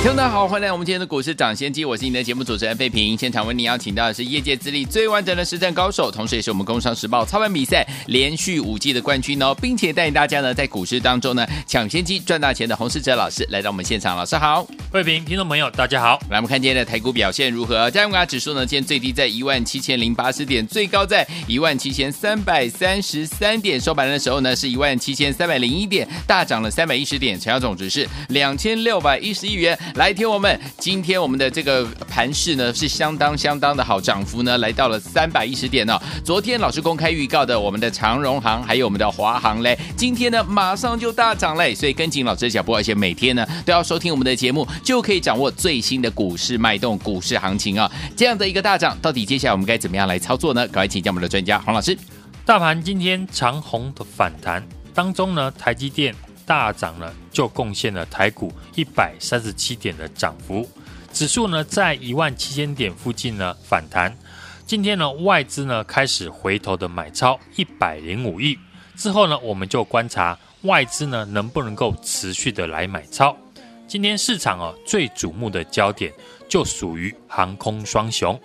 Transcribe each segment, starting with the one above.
听众大家好，欢迎来我们今天的股市涨先机，我是你的节目主持人费平。现场为你邀请到的是业界资历最完整的实战高手，同时也是我们工商时报操盘比赛连续五季的冠军哦，并且带领大家呢在股市当中呢抢先机赚大钱的洪世哲老师来到我们现场，老师好，费平，听众朋友大家好。来，我们看今天的台股表现如何？加权指数呢，今天最低在一万七千零八十点，最高在一万七千三百三十三点，收盘的时候呢是一万七千三百零一点，大涨了三百一十点，成交总值是两千六百一十亿元。来听我们，今天我们的这个盘势呢是相当相当的好，涨幅呢来到了三百一十点哦。昨天老师公开预告的我们的长荣行还有我们的华航嘞，今天呢马上就大涨嘞，所以跟紧老师的脚步，而且每天呢都要收听我们的节目，就可以掌握最新的股市脉动、股市行情啊。这样的一个大涨，到底接下来我们该怎么样来操作呢？赶快请教我们的专家黄老师。大盘今天长红的反弹当中呢，台积电。大涨呢，就贡献了台股一百三十七点的涨幅，指数呢在一万七千点附近呢反弹。今天呢外资呢开始回头的买超一百零五亿，之后呢我们就观察外资呢能不能够持续的来买超。今天市场哦最瞩目的焦点就属于航空双雄。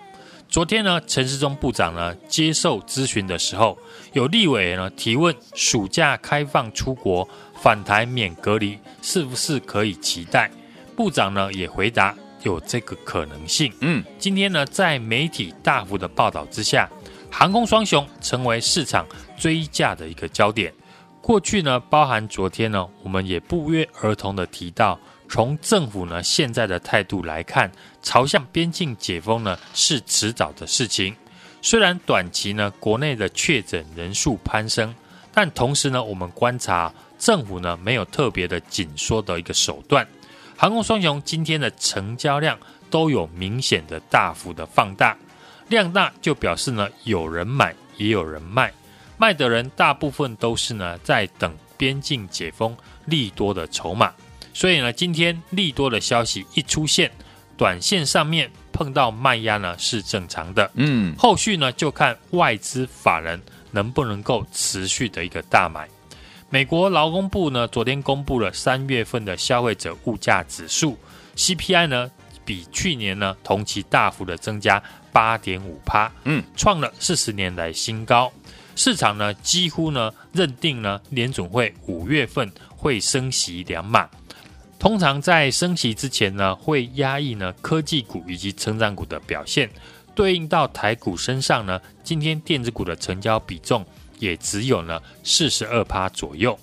昨天呢陈时中部长呢接受咨询的时候，有立委呢提问暑假开放出国。返台免隔离是不是可以期待？部长呢也回答有这个可能性。嗯，今天呢在媒体大幅的报道之下，航空双雄成为市场追价的一个焦点。过去呢，包含昨天呢，我们也不约而同的提到，从政府呢现在的态度来看，朝向边境解封呢是迟早的事情。虽然短期呢国内的确诊人数攀升，但同时呢我们观察。政府呢没有特别的紧缩的一个手段，航空双雄今天的成交量都有明显的大幅的放大，量大就表示呢有人买也有人卖，卖的人大部分都是呢在等边境解封利多的筹码，所以呢今天利多的消息一出现，短线上面碰到卖压呢是正常的，嗯，后续呢就看外资法人能不能够持续的一个大买。美国劳工部呢，昨天公布了三月份的消费者物价指数 CPI 呢，比去年呢同期大幅的增加八点五帕，嗯，创了四十年来新高。市场呢几乎呢认定呢联准会五月份会升息两码。通常在升息之前呢，会压抑呢科技股以及成长股的表现，对应到台股身上呢，今天电子股的成交比重。也只有呢四十二趴左右，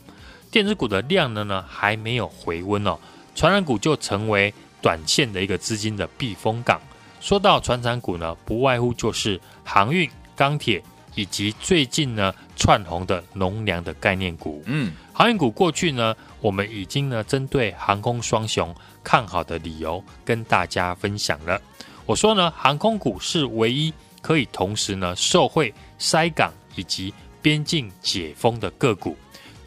电子股的量呢呢还没有回温哦，传染股就成为短线的一个资金的避风港。说到传染股呢，不外乎就是航运、钢铁以及最近呢串红的农粮的概念股。嗯，航运股过去呢，我们已经呢针对航空双雄看好的理由跟大家分享了。我说呢，航空股是唯一可以同时呢受惠塞港以及边境解封的个股，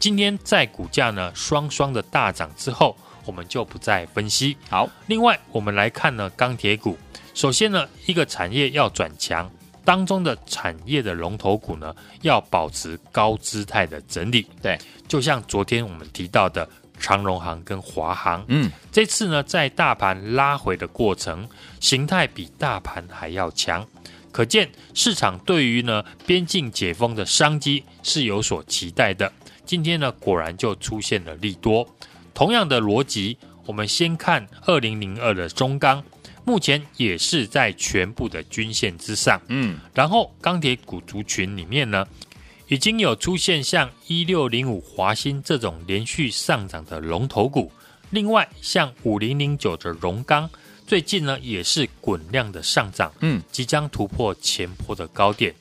今天在股价呢双双的大涨之后，我们就不再分析。好，另外我们来看呢钢铁股。首先呢，一个产业要转强，当中的产业的龙头股呢要保持高姿态的整理。对，就像昨天我们提到的长荣行跟华航，嗯，这次呢在大盘拉回的过程，形态比大盘还要强。可见市场对于呢边境解封的商机是有所期待的。今天呢果然就出现了利多。同样的逻辑，我们先看二零零二的中钢，目前也是在全部的均线之上。嗯，然后钢铁股族群里面呢，已经有出现像一六零五华新这种连续上涨的龙头股。另外像五零零九的荣钢。最近呢，也是滚量的上涨，嗯，即将突破前波的高点。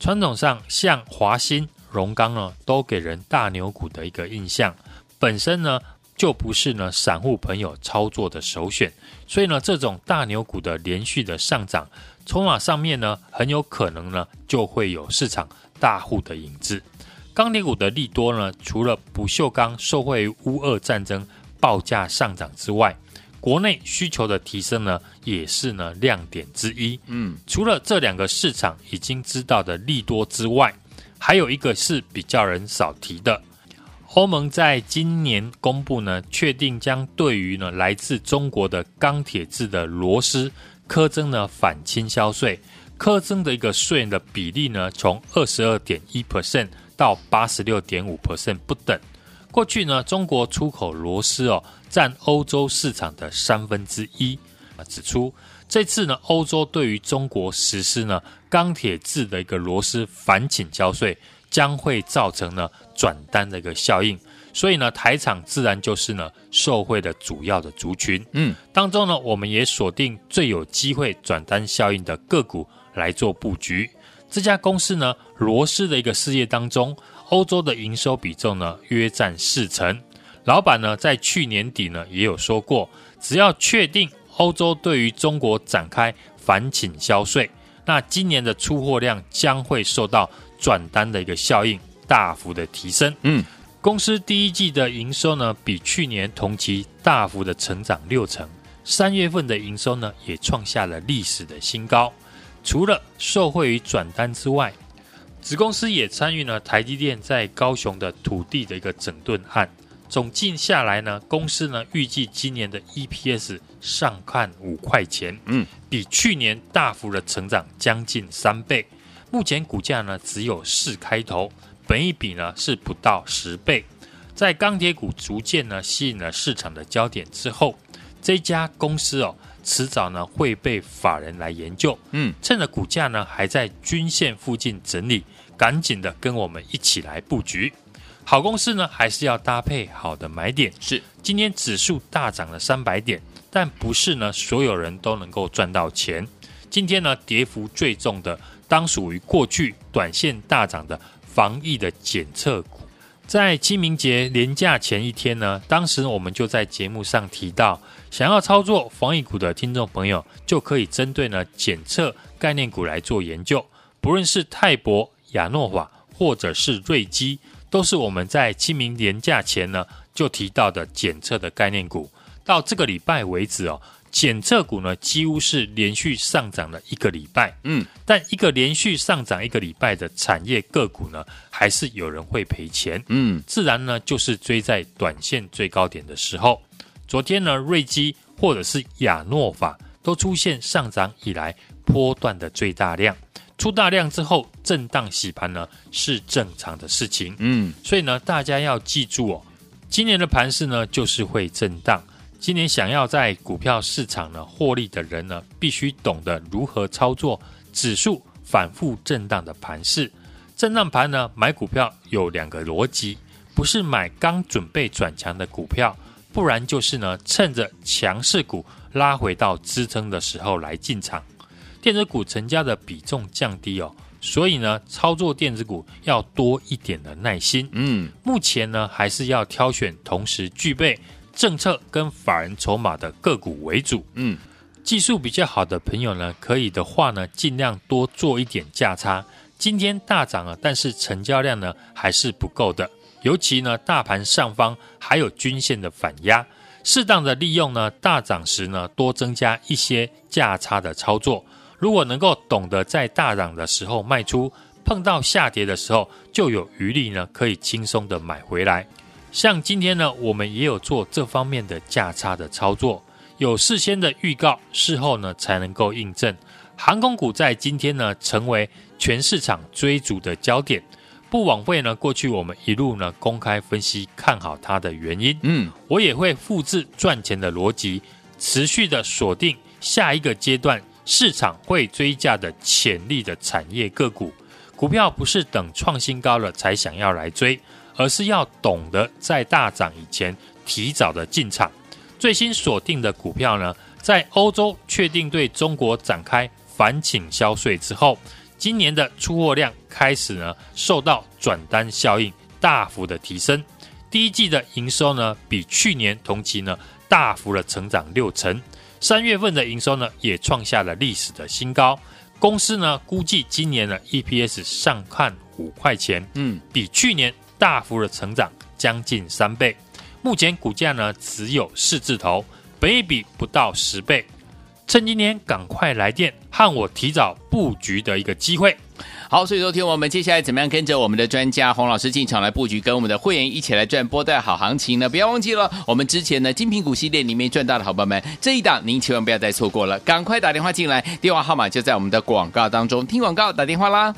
传统上，像华新、荣钢呢，都给人大牛股的一个印象，本身呢就不是呢散户朋友操作的首选。所以呢，这种大牛股的连续的上涨，筹码上面呢，很有可能呢就会有市场大户的影子。钢铁股的利多呢，除了不锈钢受惠于乌俄战争报价上涨之外，国内需求的提升呢，也是呢亮点之一。嗯，除了这两个市场已经知道的利多之外，还有一个是比较人少提的。欧盟在今年公布呢，确定将对于呢来自中国的钢铁制的螺丝课征呢反倾销税，课征的一个税的比例呢，从二十二点一 percent 到八十六点五 percent 不等。过去呢，中国出口螺丝哦，占欧洲市场的三分之一。啊，指出这次呢，欧洲对于中国实施呢钢铁制的一个螺丝反倾销税，将会造成呢转单的一个效应。所以呢，台厂自然就是呢受惠的主要的族群。嗯，当中呢，我们也锁定最有机会转单效应的个股来做布局。这家公司呢，罗氏的一个事业当中。欧洲的营收比重呢，约占四成。老板呢，在去年底呢，也有说过，只要确定欧洲对于中国展开反倾销税，那今年的出货量将会受到转单的一个效应，大幅的提升。嗯，公司第一季的营收呢，比去年同期大幅的成长六成，三月份的营收呢，也创下了历史的新高。除了受惠于转单之外，子公司也参与了台积电在高雄的土地的一个整顿案，总计下来呢，公司呢预计今年的 EPS 上看五块钱，嗯，比去年大幅的成长将近三倍。目前股价呢只有四开头，本一比呢是不到十倍。在钢铁股逐渐呢吸引了市场的焦点之后，这家公司哦。迟早呢会被法人来研究，嗯，趁着股价呢还在均线附近整理，赶紧的跟我们一起来布局。好公司呢还是要搭配好的买点。是，今天指数大涨了三百点，但不是呢所有人都能够赚到钱。今天呢跌幅最重的，当属于过去短线大涨的防疫的检测股。在清明节连假前一天呢，当时我们就在节目上提到，想要操作防疫股的听众朋友，就可以针对呢检测概念股来做研究。不论是泰博、亚诺法，或者是瑞基，都是我们在清明连假前呢就提到的检测的概念股。到这个礼拜为止哦。检测股呢，几乎是连续上涨了一个礼拜，嗯，但一个连续上涨一个礼拜的产业个股呢，还是有人会赔钱，嗯，自然呢就是追在短线最高点的时候。昨天呢，瑞基或者是亚诺法都出现上涨以来波段的最大量，出大量之后震荡洗盘呢是正常的事情，嗯，所以呢大家要记住哦，今年的盘势呢就是会震荡。今年想要在股票市场呢获利的人呢，必须懂得如何操作指数反复震荡的盘势。震荡盘呢，买股票有两个逻辑，不是买刚准备转强的股票，不然就是呢趁着强势股拉回到支撑的时候来进场。电子股成交的比重降低哦，所以呢操作电子股要多一点的耐心。嗯，目前呢还是要挑选同时具备。政策跟法人筹码的个股为主，嗯，技术比较好的朋友呢，可以的话呢，尽量多做一点价差。今天大涨了，但是成交量呢还是不够的，尤其呢大盘上方还有均线的反压，适当的利用呢大涨时呢多增加一些价差的操作。如果能够懂得在大涨的时候卖出，碰到下跌的时候就有余力呢可以轻松的买回来。像今天呢，我们也有做这方面的价差的操作，有事先的预告，事后呢才能够印证。航空股在今天呢，成为全市场追逐的焦点。不枉费呢，过去我们一路呢公开分析看好它的原因。嗯，我也会复制赚钱的逻辑，持续的锁定下一个阶段市场会追价的潜力的产业个股。股票不是等创新高了才想要来追。而是要懂得在大涨以前提早的进场。最新锁定的股票呢，在欧洲确定对中国展开反倾销税之后，今年的出货量开始呢受到转单效应大幅的提升。第一季的营收呢比去年同期呢大幅的成长六成，三月份的营收呢也创下了历史的新高。公司呢估计今年的 EPS 上看五块钱，嗯，比去年大幅的成长将近三倍。目前股价呢只有四字头，本益比不到十倍。趁今天赶快来电，和我提早布局的一个机会。好，所以说听我们接下来怎么样跟着我们的专家洪老师进场来布局，跟我们的会员一起来赚波段好行情呢？不要忘记了，我们之前呢精品股系列里面赚到的好朋友们，这一档您千万不要再错过了，赶快打电话进来，电话号码就在我们的广告当中，听广告打电话啦。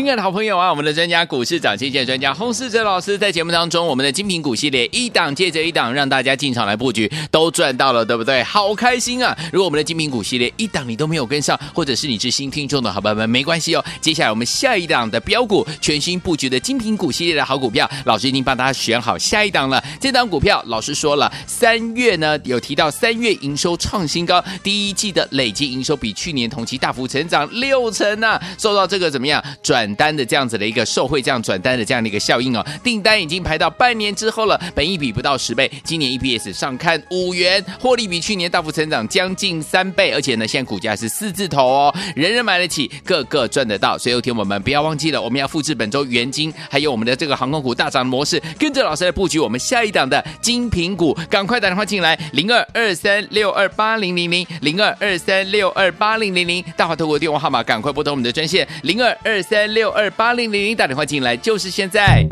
亲爱的好朋友啊，我们的专家股市涨跌线专家洪世哲老师在节目当中，我们的精品股系列一档接着一档，让大家进场来布局，都赚到了，对不对？好开心啊！如果我们的精品股系列一档你都没有跟上，或者是你是新听众的好朋友们，没关系哦。接下来我们下一档的标股，全新布局的精品股系列的好股票，老师已经帮大家选好下一档了。这档股票老师说了，三月呢有提到三月营收创新高，第一季的累计营收比去年同期大幅成长六成呢、啊，受到这个怎么样转？单的这样子的一个受惠，这样转单的这样的一个效应哦，订单已经排到半年之后了，本益比不到十倍，今年 EPS 上看五元，获利比去年大幅成长将近三倍，而且呢，现在股价是四字头哦，人人买得起，个个赚得到，所以有天我们不要忘记了，我们要复制本周元金，还有我们的这个航空股大涨模式，跟着老师来布局我们下一档的精品股，赶快打电话进来，零二二三六二八零零零零二二三六二八零零零，大华透过电话号码，赶快拨通我们的专线零二二三。六二八零零零打电话进来，就是现在。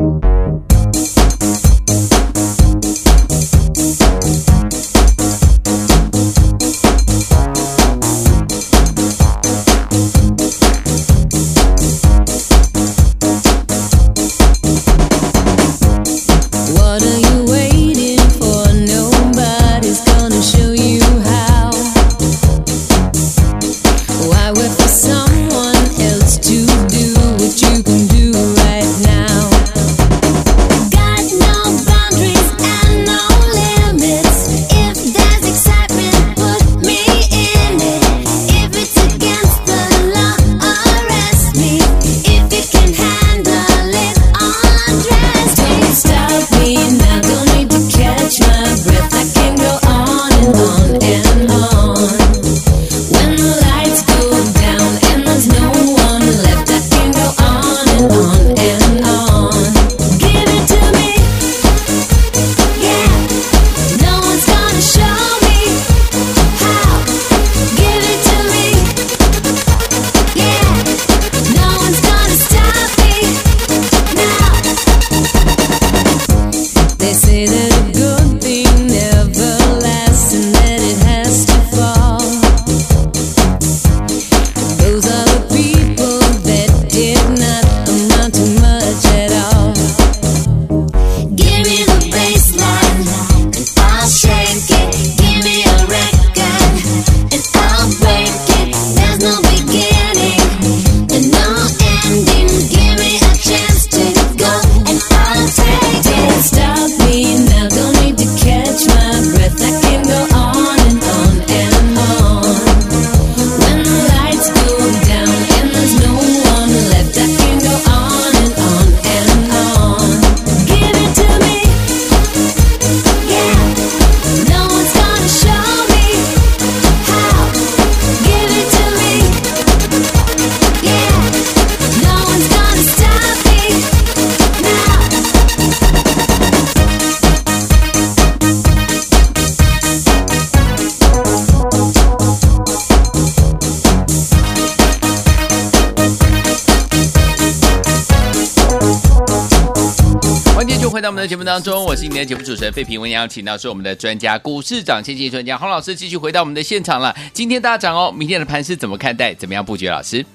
当中，我是你的节目主持人费平，我们邀请到是我们的专家股市长先机专家洪老师，继续回到我们的现场了。今天大涨哦，明天的盘是怎么看待？怎么样布局？老师，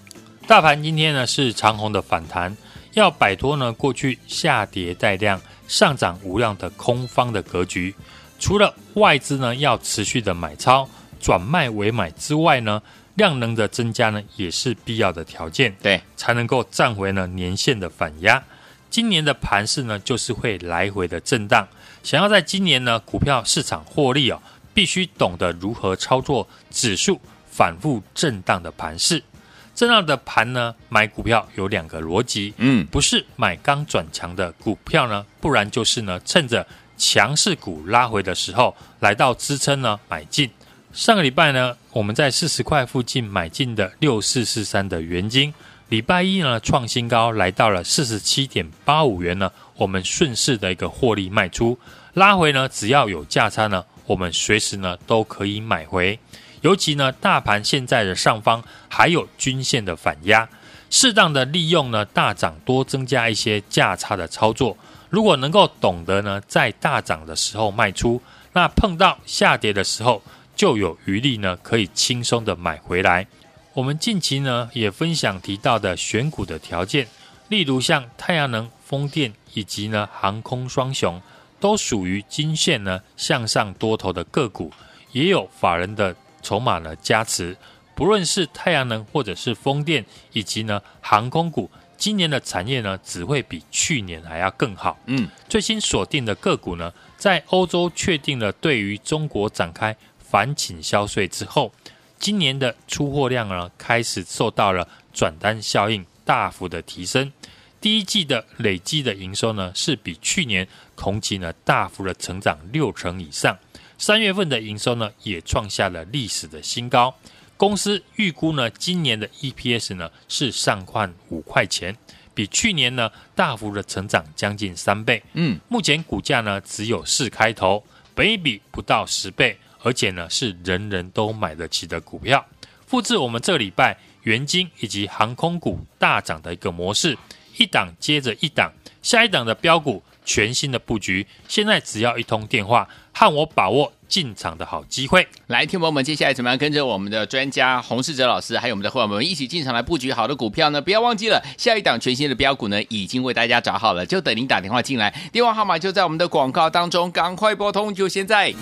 大盘今天呢是长虹的反弹，要摆脱呢过去下跌带量、上涨无量的空方的格局。除了外资呢要持续的买超转卖为买之外呢，量能的增加呢也是必要的条件，对，才能够站回呢年线的反压。今年的盘势呢，就是会来回的震荡。想要在今年呢，股票市场获利哦，必须懂得如何操作指数反复震荡的盘势。震荡的盘呢，买股票有两个逻辑，嗯，不是买刚转强的股票呢，不然就是呢，趁着强势股拉回的时候，来到支撑呢买进。上个礼拜呢，我们在四十块附近买进的六四四三的元晶，礼拜一呢创新高，来到了四十七点八五元呢，我们顺势的一个获利卖出，拉回呢只要有价差呢，我们随时呢都可以买回。尤其呢，大盘现在的上方还有均线的反压，适当的利用呢大涨多增加一些价差的操作，如果能够懂得呢在大涨的时候卖出，那碰到下跌的时候。就有余力呢，可以轻松的买回来。我们近期呢也分享提到的选股的条件，例如像太阳能、风电以及呢航空双雄，都属于均线呢向上多头的个股，也有法人的筹码呢加持。不论是太阳能或者是风电以及呢航空股，今年的产业呢只会比去年还要更好。嗯，最新锁定的个股呢，在欧洲确定了对于中国展开。反倾销税之后，今年的出货量呢开始受到了转单效应大幅的提升。第一季的累计的营收呢是比去年同期呢大幅的成长六成以上。三月份的营收呢也创下了历史的新高。公司预估呢今年的 EPS 呢是上看五块钱，比去年呢大幅的成长将近三倍。嗯，目前股价呢只有四开头，本益比不到十倍。而且呢，是人人都买得起的股票。复制我们这礼拜元金以及航空股大涨的一个模式，一档接着一档，下一档的标股全新的布局。现在只要一通电话，和我把握进场的好机会。来，听友们，接下来怎么样跟着我们的专家洪世哲老师，还有我们的伙伴们一起进场来布局好的股票呢？不要忘记了，下一档全新的标股呢，已经为大家找好了，就等您打电话进来，电话号码就在我们的广告当中，赶快拨通，就现在。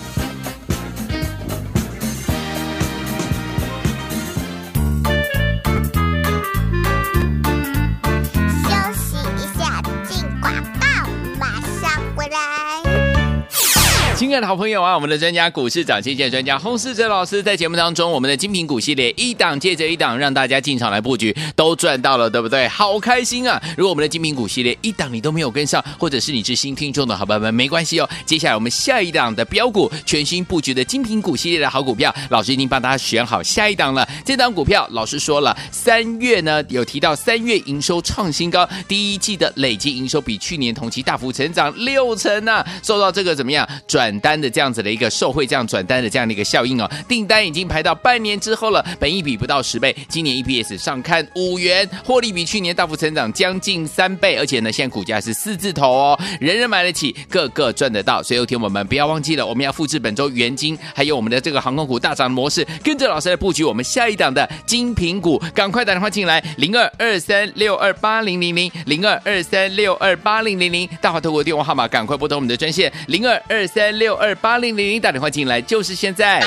亲爱的好朋友啊，我们的专家股市长，谢谢专家洪世哲老师在节目当中，我们的精品股系列一档接着一档，让大家进场来布局，都赚到了，对不对？好开心啊！如果我们的精品股系列一档你都没有跟上，或者是你是新听众的好朋友们，没关系哦。接下来我们下一档的标股，全新布局的精品股系列的好股票，老师已经帮大家选好下一档了。这档股票老师说了，三月呢有提到三月营收创新高，第一季的累计营收比去年同期大幅成长六成呢、啊，受到这个怎么样转？单的这样子的一个受惠，这样转单的这样的一个效应哦，订单已经排到半年之后了，本一比不到十倍，今年 EPS 上看五元，获利比去年大幅成长将近三倍，而且呢，现在股价是四字头哦，人人买得起，个个赚得到。所以，有天我们不要忘记了，我们要复制本周元金，还有我们的这个航空股大涨的模式，跟着老师来布局我们下一档的精品股，赶快打电话进来，零二二三六二八零零零零二二三六二八零零零，大华透过电话号码赶快拨通我们的专线零二二三。六二八零零零打电话进来，就是现在。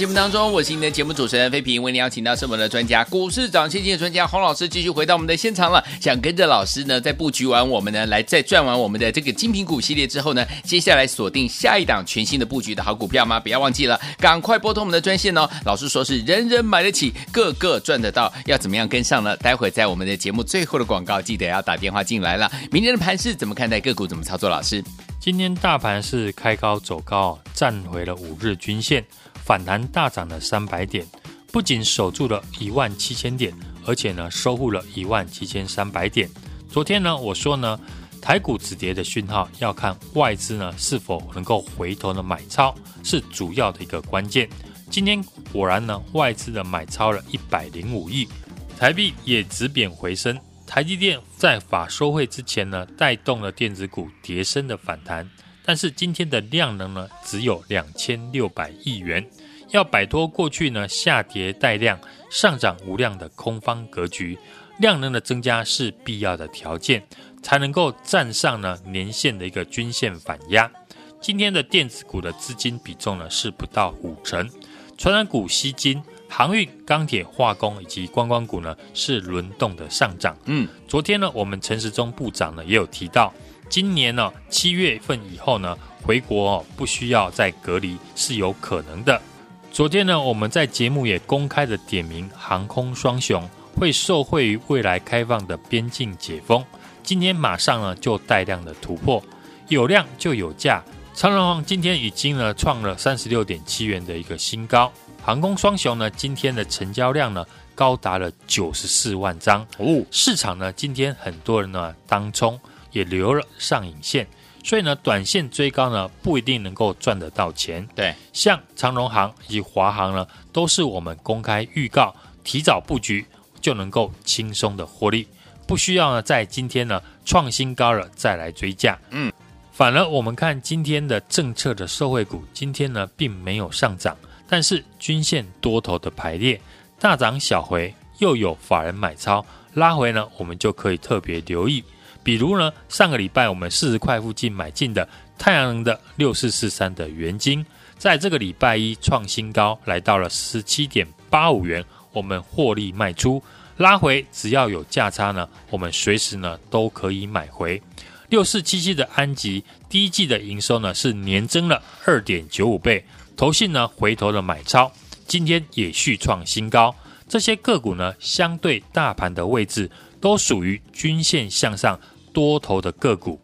节目当中，我是您的节目主持人飞平，为您邀请到是我们的专家股市涨先机的专家洪老师，继续回到我们的现场了。想跟着老师呢，在布局完我们呢，来再赚完我们的这个精品股系列之后呢，接下来锁定下一档全新的布局的好股票吗？不要忘记了，赶快拨通我们的专线哦。老师说是人人买得起，个个赚得到，要怎么样跟上呢？待会在我们的节目最后的广告，记得要打电话进来了。明天的盘势怎么看待？个股怎么操作？老师，今天大盘是开高走高，站回了五日均线，反弹大涨了三百点，不仅守住了一万七千点，而且呢收复了一万七千三百点。昨天呢我说呢，台股止跌的讯号要看外资呢是否能够回头的买超，是主要的一个关键。今天果然呢，外资的买超了一百零五亿，台币也止贬回升。台积电在法收会之前呢，带动了电子股跌升的反弹，但是今天的量能呢，只有两千六百亿元，要摆脱过去呢下跌带量、上涨无量的空方格局，量能的增加是必要的条件，才能够站上呢年线的一个均线反压。今天的电子股的资金比重呢是不到五成，传染股吸金。航运、钢铁、化工以及观光股呢是轮动的上涨。嗯，昨天呢，我们陈时中部长呢也有提到，今年呢七月份以后呢回国哦不需要再隔离是有可能的。昨天呢，我们在节目也公开的点名航空双雄会受惠于未来开放的边境解封，今天马上呢就带量的突破，有量就有价。长荣航今天已经呢创了三十六点七元的一个新高。航空双雄呢，今天的成交量呢高达了九十四万张哦。市场呢今天很多人呢当冲也留了上影线，所以呢短线追高呢不一定能够赚得到钱。对，像长荣行以及华航呢，都是我们公开预告，提早布局就能够轻松的获利，不需要呢在今天呢创新高了再来追价。嗯，反而我们看今天的政策的社会股，今天呢并没有上涨。但是均线多头的排列大涨小回，又有法人买超拉回呢，我们就可以特别留意。比如呢，上个礼拜我们四十块附近买进的太阳能的六四四三的元晶，在这个礼拜一创新高，来到了十七点八五元，我们获利卖出，拉回只要有价差呢，我们随时呢都可以买回。六四七七的安吉第一季的营收呢是年增了二点九五倍。投信呢回头的买超，今天也续创新高。这些个股呢，相对大盘的位置都属于均线向上多头的个股，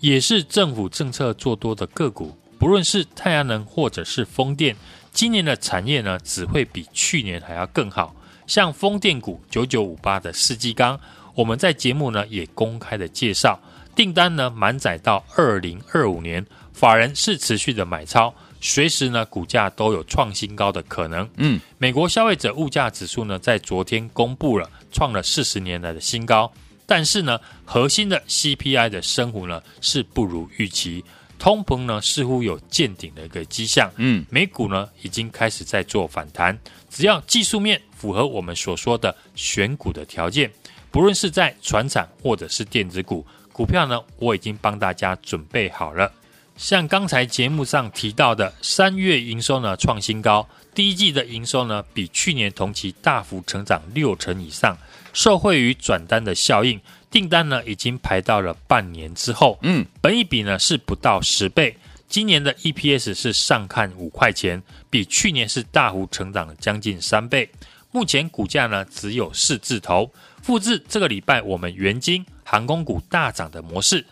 也是政府政策做多的个股。不论是太阳能或者是风电，今年的产业呢只会比去年还要更好。像风电股九九五八的世纪钢，我们在节目呢也公开的介绍，订单呢满载到二零二五年，法人是持续的买超。随时呢，股价都有创新高的可能。嗯，美国消费者物价指数呢，在昨天公布了，创了四十年来的新高。但是呢，核心的 CPI 的升幅呢，是不如预期，通膨呢似乎有见顶的一个迹象。嗯，美股呢已经开始在做反弹，只要技术面符合我们所说的选股的条件，不论是在船产或者是电子股，股票呢，我已经帮大家准备好了。像刚才节目上提到的，三月营收呢创新高，第一季的营收呢比去年同期大幅成长六成以上，受惠于转单的效应，订单呢已经排到了半年之后，嗯，本益比呢是不到十倍，今年的 EPS 是上看五块钱，比去年是大幅成长了将近三倍，目前股价呢只有四字头，复制这个礼拜我们元金航空股大涨的模式，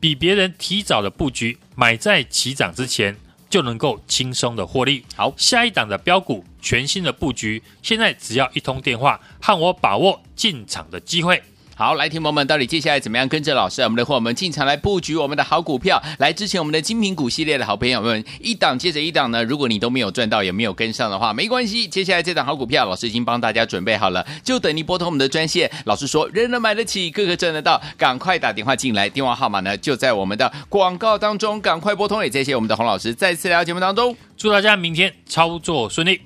比别人提早的布局，买在起涨之前就能够轻松的获利。好，下一档的标股全新的布局，现在只要一通电话，和我把握进场的机会。好，来，听朋友们，到底接下来怎么样跟着老师啊，我们的伙伴们进场来布局我们的好股票，来之前我们的精品股系列的好朋友们，一档接着一档呢？如果你都没有赚到，也没有跟上的话，没关系，接下来这档好股票，老师已经帮大家准备好了，就等你拨通我们的专线。老师说，人人买得起，个个赚得到，赶快打电话进来，电话号码呢就在我们的广告当中，赶快拨通。也谢谢我们的洪老师再次来到节目当中，祝大家明天操作顺利。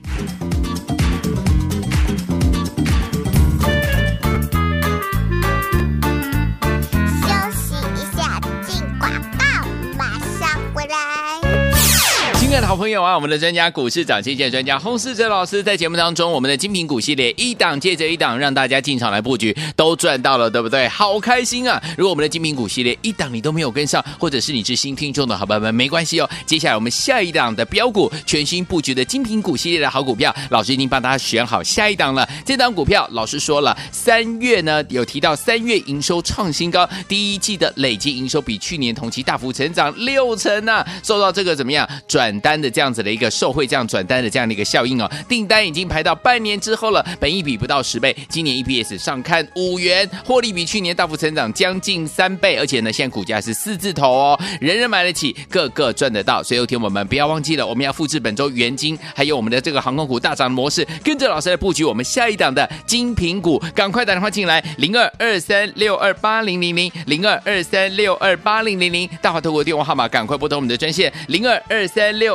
好朋友啊，我们的专家股市涨跌线专家洪世哲老师在节目当中，我们的精品股系列一档接着一档，让大家进场来布局，都赚到了，对不对？好开心啊！如果我们的精品股系列一档你都没有跟上，或者是你是新听众的好朋友们，没关系哦。接下来我们下一档的标股，全新布局的精品股系列的好股票，老师已经帮大家选好下一档了。这档股票老师说了，三月呢有提到三月营收创新高，第一季的累计营收比去年同期大幅成长六成呢、啊，受到这个怎么样转单的这样子的一个受惠，这样转单的这样的一个效应哦，订单已经排到半年之后了，本一比不到十倍，今年 EPS 上看五元，获利比去年大幅成长将近三倍，而且呢，现在股价是四字头哦，人人买得起，个个赚得到，所以有听我们不要忘记了，我们要复制本周元金，还有我们的这个航空股大涨的模式，跟着老师来布局我们下一档的精品股，赶快打电话进来，零二二三六二八零零零零二二三六二八零零零，大华透过电话号码赶快拨通我们的专线零二二三六